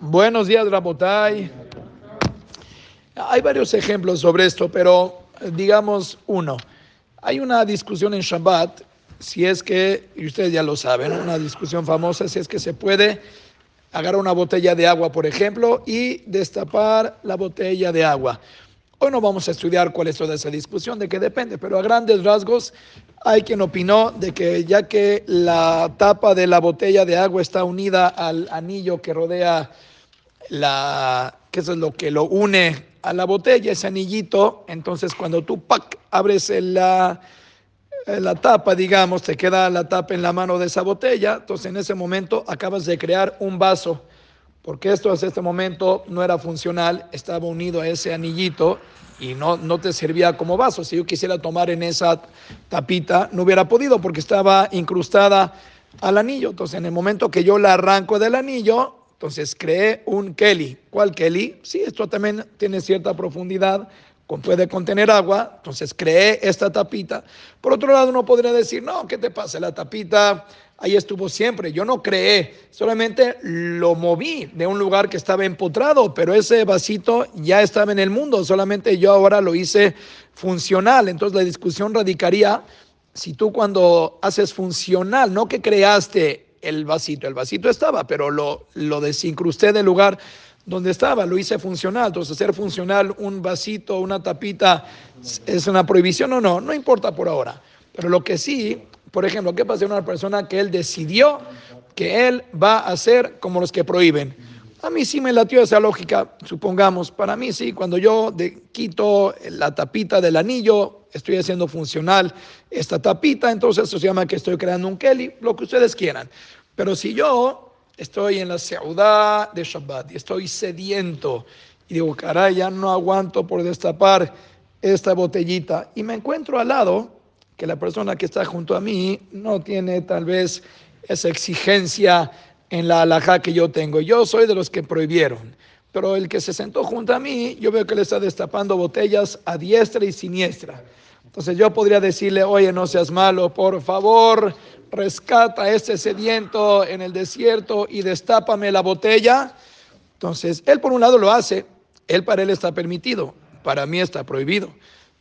Buenos días, Rabotay. Hay varios ejemplos sobre esto, pero digamos uno. Hay una discusión en Shabbat, si es que, y ustedes ya lo saben, una discusión famosa, si es que se puede agarrar una botella de agua, por ejemplo, y destapar la botella de agua. Hoy no vamos a estudiar cuál es toda esa discusión, de qué depende, pero a grandes rasgos hay quien opinó de que ya que la tapa de la botella de agua está unida al anillo que rodea la, que es lo que lo une a la botella, ese anillito, entonces cuando tú abres la, la tapa, digamos, te queda la tapa en la mano de esa botella, entonces en ese momento acabas de crear un vaso porque esto hasta este momento no era funcional, estaba unido a ese anillito y no, no te servía como vaso. Si yo quisiera tomar en esa tapita, no hubiera podido porque estaba incrustada al anillo. Entonces, en el momento que yo la arranco del anillo, entonces creé un Kelly. ¿Cuál Kelly? Sí, esto también tiene cierta profundidad, puede contener agua, entonces creé esta tapita. Por otro lado, uno podría decir, no, ¿qué te pasa? La tapita ahí estuvo siempre. Yo no creé, solamente lo moví de un lugar que estaba empotrado, pero ese vasito ya estaba en el mundo, solamente yo ahora lo hice funcional. Entonces la discusión radicaría si tú cuando haces funcional, no que creaste el vasito, el vasito estaba, pero lo, lo desincrusté del lugar donde estaba, lo hice funcional. Entonces, hacer funcional un vasito, una tapita, ¿es una prohibición o no? No importa por ahora. Pero lo que sí por ejemplo, ¿qué pasa con una persona que él decidió que él va a hacer como los que prohíben? A mí sí me latió esa lógica, supongamos. Para mí sí, cuando yo quito la tapita del anillo, estoy haciendo funcional esta tapita, entonces eso se llama que estoy creando un Kelly, lo que ustedes quieran. Pero si yo estoy en la ciudad de Shabbat y estoy sediento y digo, caray, ya no aguanto por destapar esta botellita y me encuentro al lado que la persona que está junto a mí no tiene tal vez esa exigencia en la alhaja que yo tengo. Yo soy de los que prohibieron, pero el que se sentó junto a mí, yo veo que le está destapando botellas a diestra y siniestra. Entonces yo podría decirle, oye, no seas malo, por favor, rescata a este sediento en el desierto y destápame la botella. Entonces, él por un lado lo hace, él para él está permitido, para mí está prohibido.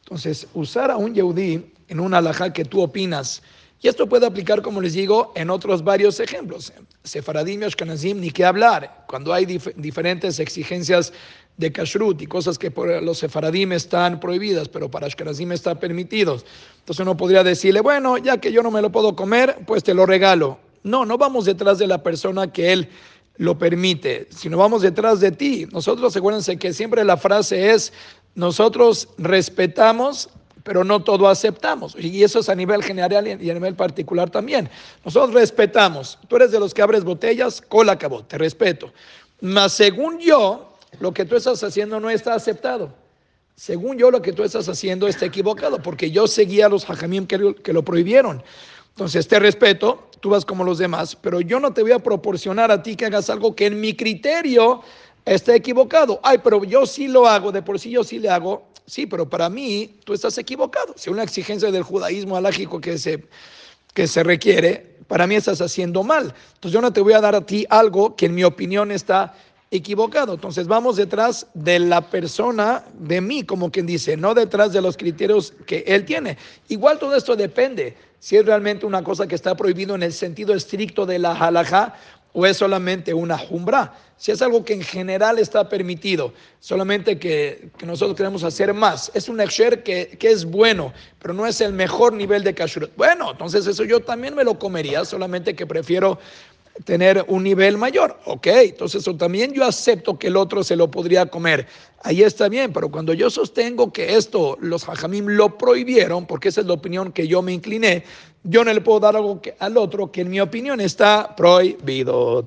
Entonces, usar a un yehudí en una alhaja que tú opinas, y esto puede aplicar, como les digo, en otros varios ejemplos. Sefaradim y Ashkenazim, ni qué hablar. Cuando hay diferentes exigencias de kashrut y cosas que por los sefaradim están prohibidas, pero para Ashkenazim están permitidos. Entonces uno podría decirle, bueno, ya que yo no me lo puedo comer, pues te lo regalo. No, no vamos detrás de la persona que él lo permite, sino vamos detrás de ti. Nosotros, acuérdense que siempre la frase es, nosotros respetamos, pero no todo aceptamos. Y eso es a nivel general y a nivel particular también. Nosotros respetamos. Tú eres de los que abres botellas, cola acabó, te respeto. Mas según yo, lo que tú estás haciendo no está aceptado. Según yo, lo que tú estás haciendo está equivocado, porque yo seguía a los hajamim que, que lo prohibieron. Entonces, te respeto, tú vas como los demás, pero yo no te voy a proporcionar a ti que hagas algo que en mi criterio está equivocado. Ay, pero yo sí lo hago, de por sí yo sí le hago. Sí, pero para mí tú estás equivocado. Si una exigencia del judaísmo alágico que se, que se requiere, para mí estás haciendo mal. Entonces yo no te voy a dar a ti algo que en mi opinión está equivocado. Entonces vamos detrás de la persona, de mí, como quien dice, no detrás de los criterios que él tiene. Igual todo esto depende si es realmente una cosa que está prohibido en el sentido estricto de la halajá o es solamente una jumbra. Si es algo que en general está permitido, solamente que, nosotros queremos hacer más. Es un exer que, que, es bueno, pero no es el mejor nivel de kashrut. Bueno, entonces eso yo también me lo comería, solamente que prefiero tener un nivel mayor. Ok, entonces eso también yo acepto que el otro se lo podría comer. Ahí está bien, pero cuando yo sostengo que esto los hajamim lo prohibieron, porque esa es la opinión que yo me incliné, yo no le puedo dar algo que, al otro que en mi opinión está prohibido.